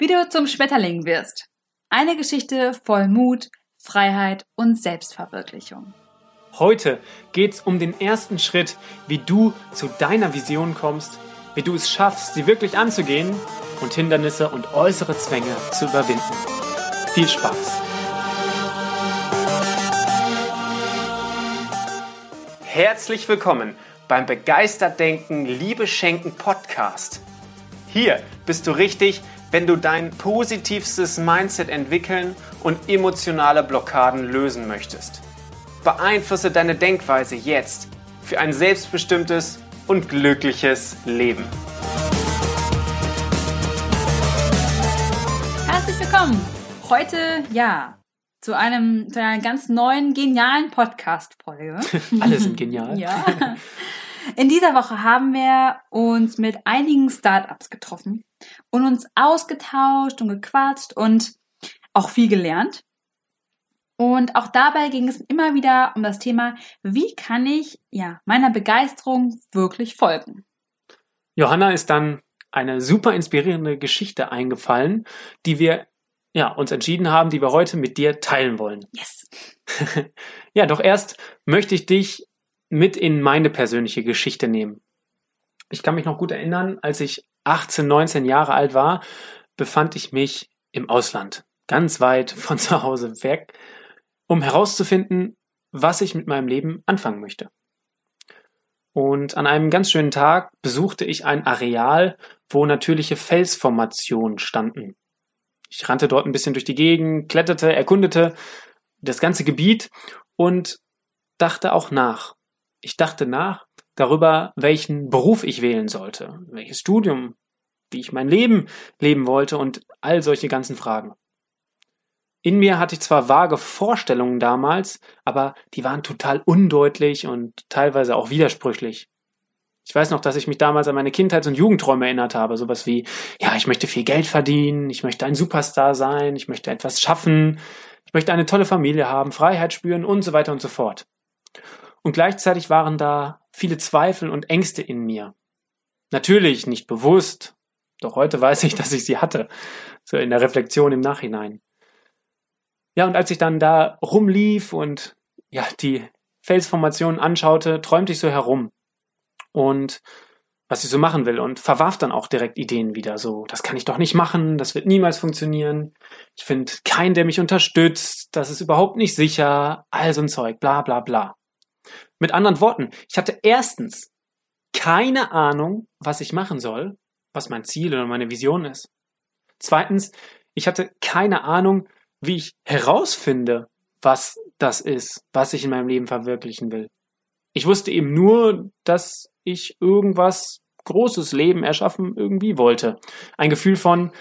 wie du zum Schmetterling wirst. Eine Geschichte voll Mut, Freiheit und Selbstverwirklichung. Heute geht's um den ersten Schritt, wie du zu deiner Vision kommst, wie du es schaffst, sie wirklich anzugehen und Hindernisse und äußere Zwänge zu überwinden. Viel Spaß! Herzlich willkommen beim Begeistert Denken, Liebe Schenken Podcast. Hier bist du richtig, wenn du dein positivstes Mindset entwickeln und emotionale Blockaden lösen möchtest. Beeinflusse deine Denkweise jetzt für ein selbstbestimmtes und glückliches Leben. Herzlich willkommen. Heute, ja, zu einem, zu einer ganz neuen, genialen Podcast-Folge. Alle sind genial. ja. In dieser Woche haben wir uns mit einigen Startups getroffen und uns ausgetauscht und gequatscht und auch viel gelernt. Und auch dabei ging es immer wieder um das Thema, wie kann ich ja meiner Begeisterung wirklich folgen? Johanna ist dann eine super inspirierende Geschichte eingefallen, die wir ja, uns entschieden haben, die wir heute mit dir teilen wollen. Yes. ja, doch erst möchte ich dich mit in meine persönliche Geschichte nehmen. Ich kann mich noch gut erinnern, als ich 18, 19 Jahre alt war, befand ich mich im Ausland, ganz weit von zu Hause weg, um herauszufinden, was ich mit meinem Leben anfangen möchte. Und an einem ganz schönen Tag besuchte ich ein Areal, wo natürliche Felsformationen standen. Ich rannte dort ein bisschen durch die Gegend, kletterte, erkundete das ganze Gebiet und dachte auch nach. Ich dachte nach darüber, welchen Beruf ich wählen sollte, welches Studium, wie ich mein Leben leben wollte und all solche ganzen Fragen. In mir hatte ich zwar vage Vorstellungen damals, aber die waren total undeutlich und teilweise auch widersprüchlich. Ich weiß noch, dass ich mich damals an meine Kindheits- und Jugendträume erinnert habe. Sowas wie, ja, ich möchte viel Geld verdienen, ich möchte ein Superstar sein, ich möchte etwas schaffen, ich möchte eine tolle Familie haben, Freiheit spüren und so weiter und so fort. Und gleichzeitig waren da viele Zweifel und Ängste in mir. Natürlich nicht bewusst, doch heute weiß ich, dass ich sie hatte, so in der Reflexion im Nachhinein. Ja, und als ich dann da rumlief und ja, die Felsformationen anschaute, träumte ich so herum und was ich so machen will und verwarf dann auch direkt Ideen wieder. So, das kann ich doch nicht machen, das wird niemals funktionieren. Ich finde keinen, der mich unterstützt, das ist überhaupt nicht sicher, all so ein Zeug, bla bla bla. Mit anderen Worten, ich hatte erstens keine Ahnung, was ich machen soll, was mein Ziel oder meine Vision ist. Zweitens, ich hatte keine Ahnung, wie ich herausfinde, was das ist, was ich in meinem Leben verwirklichen will. Ich wusste eben nur, dass ich irgendwas großes Leben erschaffen irgendwie wollte. Ein Gefühl von,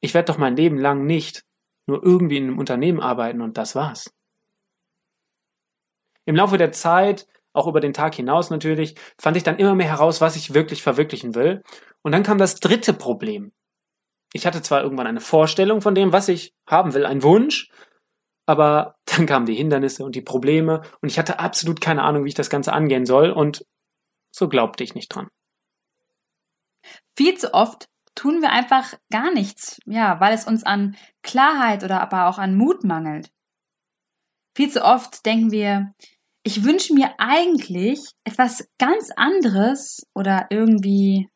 ich werde doch mein Leben lang nicht nur irgendwie in einem Unternehmen arbeiten und das war's. Im Laufe der Zeit, auch über den Tag hinaus natürlich, fand ich dann immer mehr heraus, was ich wirklich verwirklichen will. Und dann kam das dritte Problem. Ich hatte zwar irgendwann eine Vorstellung von dem, was ich haben will, ein Wunsch, aber dann kamen die Hindernisse und die Probleme und ich hatte absolut keine Ahnung, wie ich das Ganze angehen soll und so glaubte ich nicht dran. Viel zu oft tun wir einfach gar nichts, ja, weil es uns an Klarheit oder aber auch an Mut mangelt. Viel zu oft denken wir, ich wünsche mir eigentlich etwas ganz anderes oder irgendwie,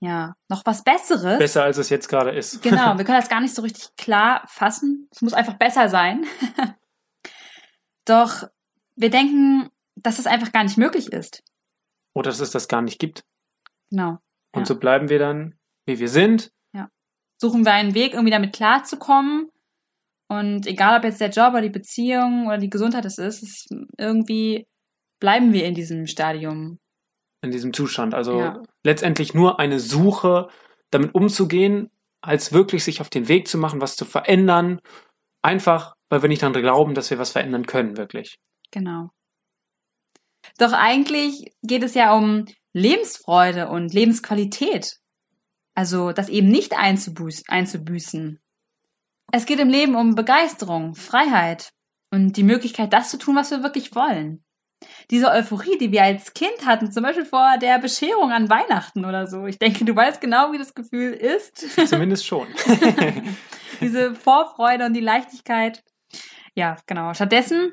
ja, noch was Besseres. Besser als es jetzt gerade ist. Genau, wir können das gar nicht so richtig klar fassen. Es muss einfach besser sein. Doch wir denken, dass es einfach gar nicht möglich ist. Oder dass es das gar nicht gibt. Genau. Und ja. so bleiben wir dann, wie wir sind. Ja. Suchen wir einen Weg, irgendwie damit klarzukommen. Und egal, ob jetzt der Job oder die Beziehung oder die Gesundheit es ist, ist irgendwie bleiben wir in diesem Stadium. In diesem Zustand. Also ja. letztendlich nur eine Suche, damit umzugehen, als wirklich sich auf den Weg zu machen, was zu verändern. Einfach, weil wir nicht daran glauben, dass wir was verändern können, wirklich. Genau. Doch eigentlich geht es ja um Lebensfreude und Lebensqualität. Also das eben nicht einzubüßen. Es geht im Leben um Begeisterung, Freiheit und die Möglichkeit, das zu tun, was wir wirklich wollen. Diese Euphorie, die wir als Kind hatten, zum Beispiel vor der Bescherung an Weihnachten oder so. Ich denke, du weißt genau, wie das Gefühl ist. Zumindest schon. Diese Vorfreude und die Leichtigkeit. Ja, genau. Stattdessen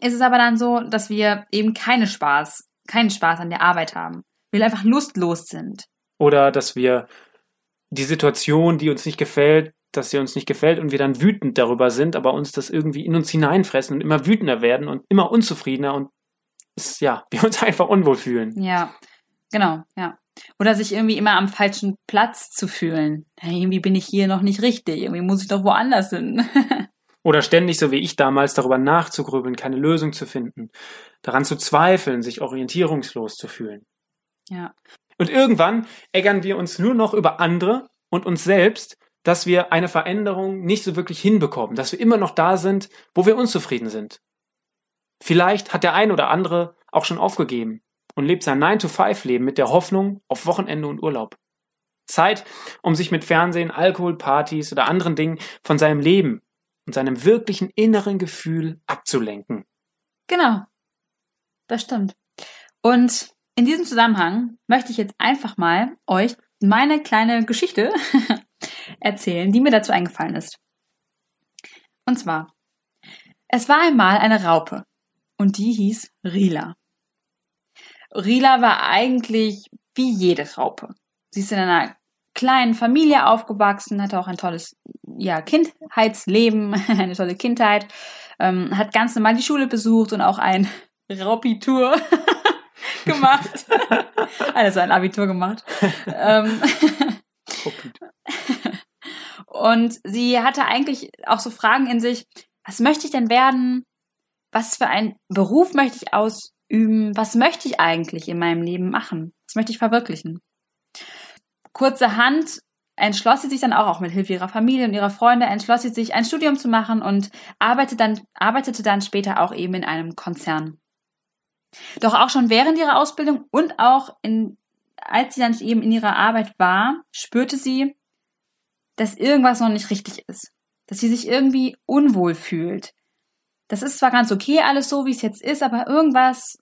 ist es aber dann so, dass wir eben keine Spaß, keinen Spaß an der Arbeit haben. Wir einfach lustlos sind. Oder dass wir die Situation, die uns nicht gefällt, dass sie uns nicht gefällt und wir dann wütend darüber sind, aber uns das irgendwie in uns hineinfressen und immer wütender werden und immer unzufriedener und es, ja, wir uns einfach unwohl fühlen. Ja, genau, ja. Oder sich irgendwie immer am falschen Platz zu fühlen. Hey, irgendwie bin ich hier noch nicht richtig, irgendwie muss ich doch woanders hin. Oder ständig, so wie ich damals, darüber nachzugrübeln, keine Lösung zu finden, daran zu zweifeln, sich orientierungslos zu fühlen. Ja. Und irgendwann ärgern wir uns nur noch über andere und uns selbst, dass wir eine Veränderung nicht so wirklich hinbekommen, dass wir immer noch da sind, wo wir unzufrieden sind. Vielleicht hat der ein oder andere auch schon aufgegeben und lebt sein 9-to-5-Leben mit der Hoffnung auf Wochenende und Urlaub. Zeit, um sich mit Fernsehen, Alkohol, Partys oder anderen Dingen von seinem Leben und seinem wirklichen inneren Gefühl abzulenken. Genau. Das stimmt. Und in diesem Zusammenhang möchte ich jetzt einfach mal euch meine kleine Geschichte erzählen, die mir dazu eingefallen ist. Und zwar, es war einmal eine Raupe und die hieß Rila. Rila war eigentlich wie jede Raupe. Sie ist in einer kleinen Familie aufgewachsen, hatte auch ein tolles ja, Kindheitsleben, eine tolle Kindheit, ähm, hat ganz normal die Schule besucht und auch ein Raupitur gemacht. also ein Abitur gemacht. Ähm, und sie hatte eigentlich auch so Fragen in sich, was möchte ich denn werden? Was für einen Beruf möchte ich ausüben? Was möchte ich eigentlich in meinem Leben machen? Was möchte ich verwirklichen? Kurzerhand entschloss sie sich dann auch, auch mit Hilfe ihrer Familie und ihrer Freunde, entschloss sie sich, ein Studium zu machen und arbeitete dann, arbeitete dann später auch eben in einem Konzern. Doch auch schon während ihrer Ausbildung und auch in, als sie dann eben in ihrer Arbeit war, spürte sie, dass irgendwas noch nicht richtig ist. Dass sie sich irgendwie unwohl fühlt. Das ist zwar ganz okay alles so, wie es jetzt ist, aber irgendwas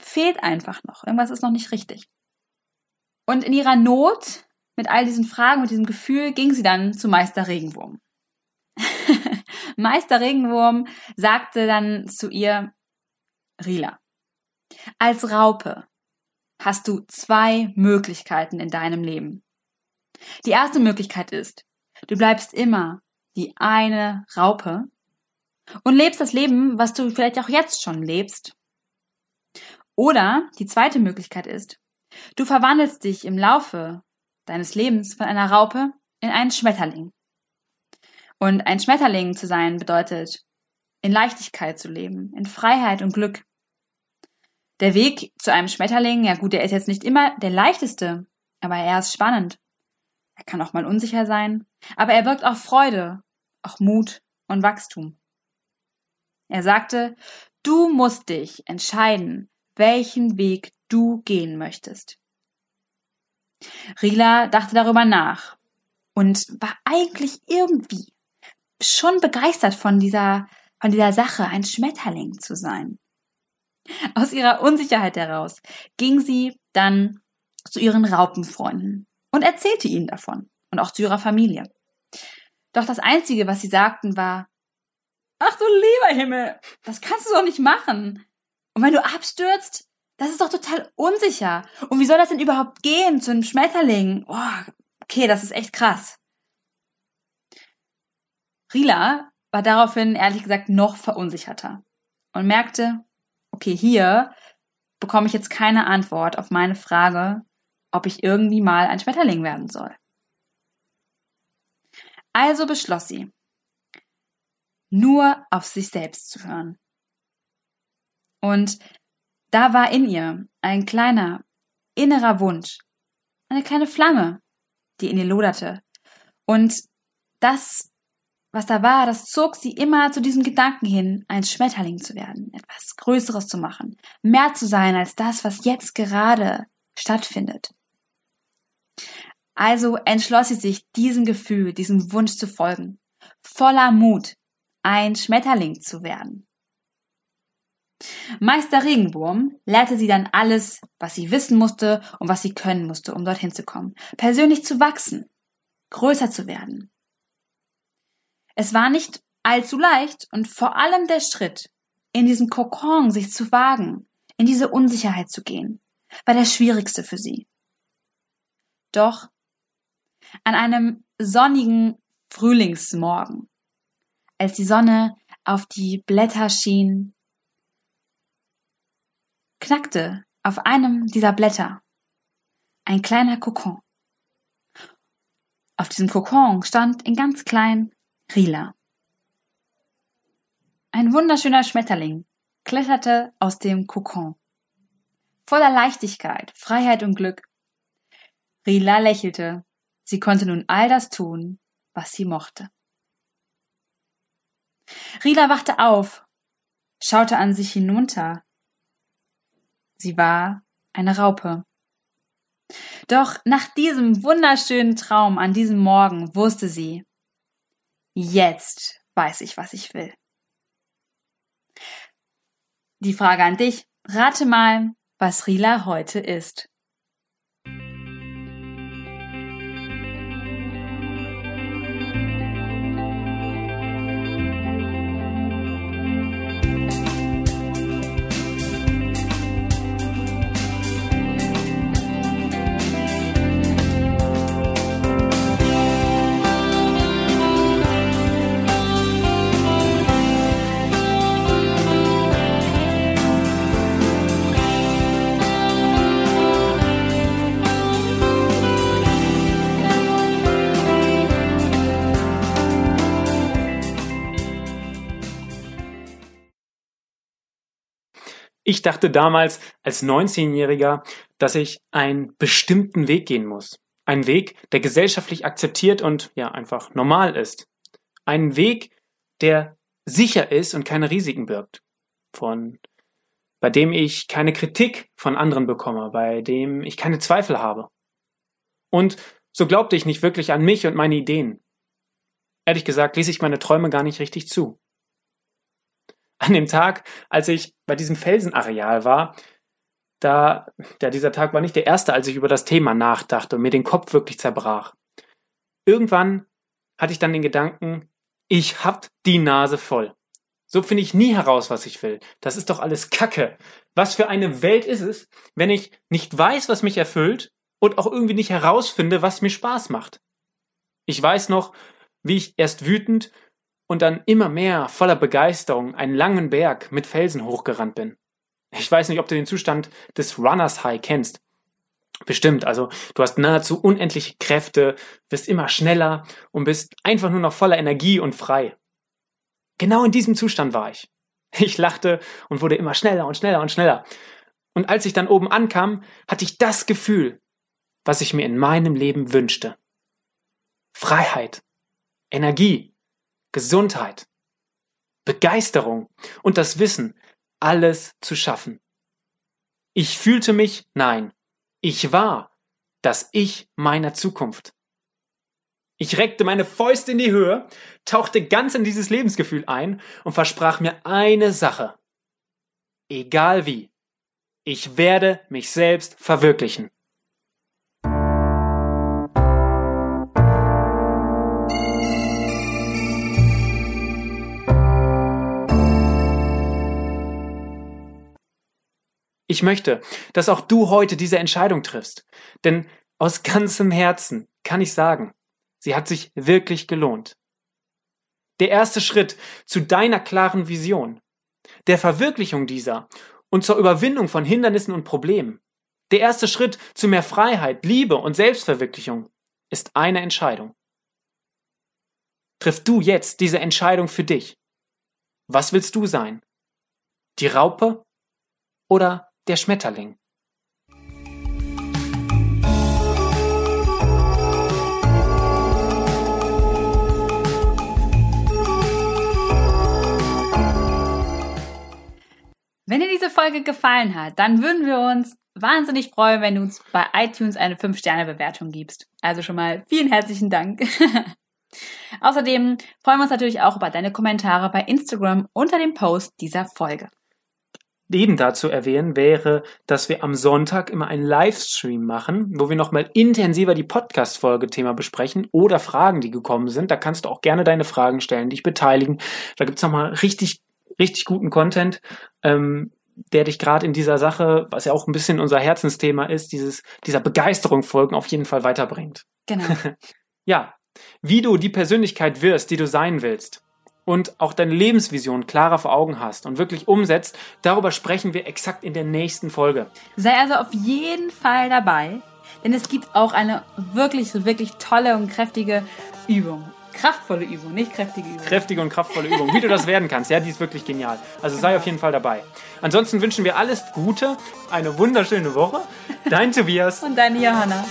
fehlt einfach noch. Irgendwas ist noch nicht richtig. Und in ihrer Not, mit all diesen Fragen, mit diesem Gefühl, ging sie dann zu Meister Regenwurm. Meister Regenwurm sagte dann zu ihr, Rila, als Raupe hast du zwei Möglichkeiten in deinem Leben. Die erste Möglichkeit ist, du bleibst immer die eine Raupe und lebst das Leben, was du vielleicht auch jetzt schon lebst. Oder die zweite Möglichkeit ist, du verwandelst dich im Laufe deines Lebens von einer Raupe in einen Schmetterling. Und ein Schmetterling zu sein bedeutet, in Leichtigkeit zu leben, in Freiheit und Glück. Der Weg zu einem Schmetterling, ja gut, der ist jetzt nicht immer der leichteste, aber er ist spannend. Er kann auch mal unsicher sein, aber er wirkt auch Freude, auch Mut und Wachstum. Er sagte, du musst dich entscheiden, welchen Weg du gehen möchtest. Rila dachte darüber nach und war eigentlich irgendwie schon begeistert von dieser, von dieser Sache, ein Schmetterling zu sein. Aus ihrer Unsicherheit heraus ging sie dann zu ihren Raupenfreunden und erzählte ihnen davon und auch zu ihrer Familie. Doch das Einzige, was sie sagten, war, ach du lieber Himmel, das kannst du doch nicht machen. Und wenn du abstürzt, das ist doch total unsicher. Und wie soll das denn überhaupt gehen zu einem Schmetterling? Oh, okay, das ist echt krass. Rila war daraufhin ehrlich gesagt noch verunsicherter und merkte, okay, hier bekomme ich jetzt keine Antwort auf meine Frage, ob ich irgendwie mal ein Schmetterling werden soll. Also beschloss sie, nur auf sich selbst zu hören. Und da war in ihr ein kleiner, innerer Wunsch, eine kleine Flamme, die in ihr loderte. Und das was da war, das zog sie immer zu diesem Gedanken hin, ein Schmetterling zu werden, etwas Größeres zu machen, mehr zu sein als das, was jetzt gerade stattfindet. Also entschloss sie sich, diesem Gefühl, diesem Wunsch zu folgen, voller Mut, ein Schmetterling zu werden. Meister Regenwurm lehrte sie dann alles, was sie wissen musste und was sie können musste, um dorthin zu kommen, persönlich zu wachsen, größer zu werden. Es war nicht allzu leicht und vor allem der Schritt, in diesen Kokon sich zu wagen, in diese Unsicherheit zu gehen, war der schwierigste für sie. Doch an einem sonnigen Frühlingsmorgen, als die Sonne auf die Blätter schien, knackte auf einem dieser Blätter ein kleiner Kokon. Auf diesem Kokon stand in ganz klein Rila. Ein wunderschöner Schmetterling kletterte aus dem Kokon. Voller Leichtigkeit, Freiheit und Glück. Rila lächelte. Sie konnte nun all das tun, was sie mochte. Rila wachte auf, schaute an sich hinunter. Sie war eine Raupe. Doch nach diesem wunderschönen Traum an diesem Morgen wusste sie, jetzt weiß ich, was ich will. Die Frage an dich, rate mal, was Rila heute ist. Ich dachte damals als 19-Jähriger, dass ich einen bestimmten Weg gehen muss. Ein Weg, der gesellschaftlich akzeptiert und ja einfach normal ist. Ein Weg, der sicher ist und keine Risiken birgt. Von, bei dem ich keine Kritik von anderen bekomme, bei dem ich keine Zweifel habe. Und so glaubte ich nicht wirklich an mich und meine Ideen. Ehrlich gesagt ließ ich meine Träume gar nicht richtig zu an dem Tag, als ich bei diesem Felsenareal war, da, ja, dieser Tag war nicht der erste, als ich über das Thema nachdachte und mir den Kopf wirklich zerbrach. Irgendwann hatte ich dann den Gedanken, ich hab die Nase voll. So finde ich nie heraus, was ich will. Das ist doch alles Kacke. Was für eine Welt ist es, wenn ich nicht weiß, was mich erfüllt und auch irgendwie nicht herausfinde, was mir Spaß macht. Ich weiß noch, wie ich erst wütend und dann immer mehr voller Begeisterung einen langen Berg mit Felsen hochgerannt bin. Ich weiß nicht, ob du den Zustand des Runners High kennst. Bestimmt, also du hast nahezu unendliche Kräfte, wirst immer schneller und bist einfach nur noch voller Energie und frei. Genau in diesem Zustand war ich. Ich lachte und wurde immer schneller und schneller und schneller. Und als ich dann oben ankam, hatte ich das Gefühl, was ich mir in meinem Leben wünschte. Freiheit, Energie, Gesundheit, Begeisterung und das Wissen, alles zu schaffen. Ich fühlte mich, nein, ich war das Ich meiner Zukunft. Ich reckte meine Fäuste in die Höhe, tauchte ganz in dieses Lebensgefühl ein und versprach mir eine Sache. Egal wie, ich werde mich selbst verwirklichen. Ich möchte, dass auch du heute diese Entscheidung triffst. Denn aus ganzem Herzen kann ich sagen, sie hat sich wirklich gelohnt. Der erste Schritt zu deiner klaren Vision, der Verwirklichung dieser und zur Überwindung von Hindernissen und Problemen, der erste Schritt zu mehr Freiheit, Liebe und Selbstverwirklichung ist eine Entscheidung. Triff du jetzt diese Entscheidung für dich. Was willst du sein? Die Raupe oder der Schmetterling Wenn dir diese Folge gefallen hat, dann würden wir uns wahnsinnig freuen, wenn du uns bei iTunes eine 5-Sterne-Bewertung gibst. Also schon mal vielen herzlichen Dank. Außerdem freuen wir uns natürlich auch über deine Kommentare bei Instagram unter dem Post dieser Folge. Eben dazu erwähnen, wäre, dass wir am Sonntag immer einen Livestream machen, wo wir nochmal intensiver die Podcast-Folge-Thema besprechen oder Fragen, die gekommen sind. Da kannst du auch gerne deine Fragen stellen, dich beteiligen. Da gibt's nochmal richtig, richtig guten Content, ähm, der dich gerade in dieser Sache, was ja auch ein bisschen unser Herzensthema ist, dieses, dieser Begeisterung folgen, auf jeden Fall weiterbringt. Genau. ja, wie du die Persönlichkeit wirst, die du sein willst und auch deine Lebensvision klarer vor Augen hast und wirklich umsetzt, darüber sprechen wir exakt in der nächsten Folge. Sei also auf jeden Fall dabei, denn es gibt auch eine wirklich, wirklich tolle und kräftige Übung. Kraftvolle Übung, nicht kräftige Übung. Kräftige und kraftvolle Übung. Wie du das werden kannst, ja, die ist wirklich genial. Also sei auf jeden Fall dabei. Ansonsten wünschen wir alles Gute, eine wunderschöne Woche. Dein Tobias. Und deine Johanna.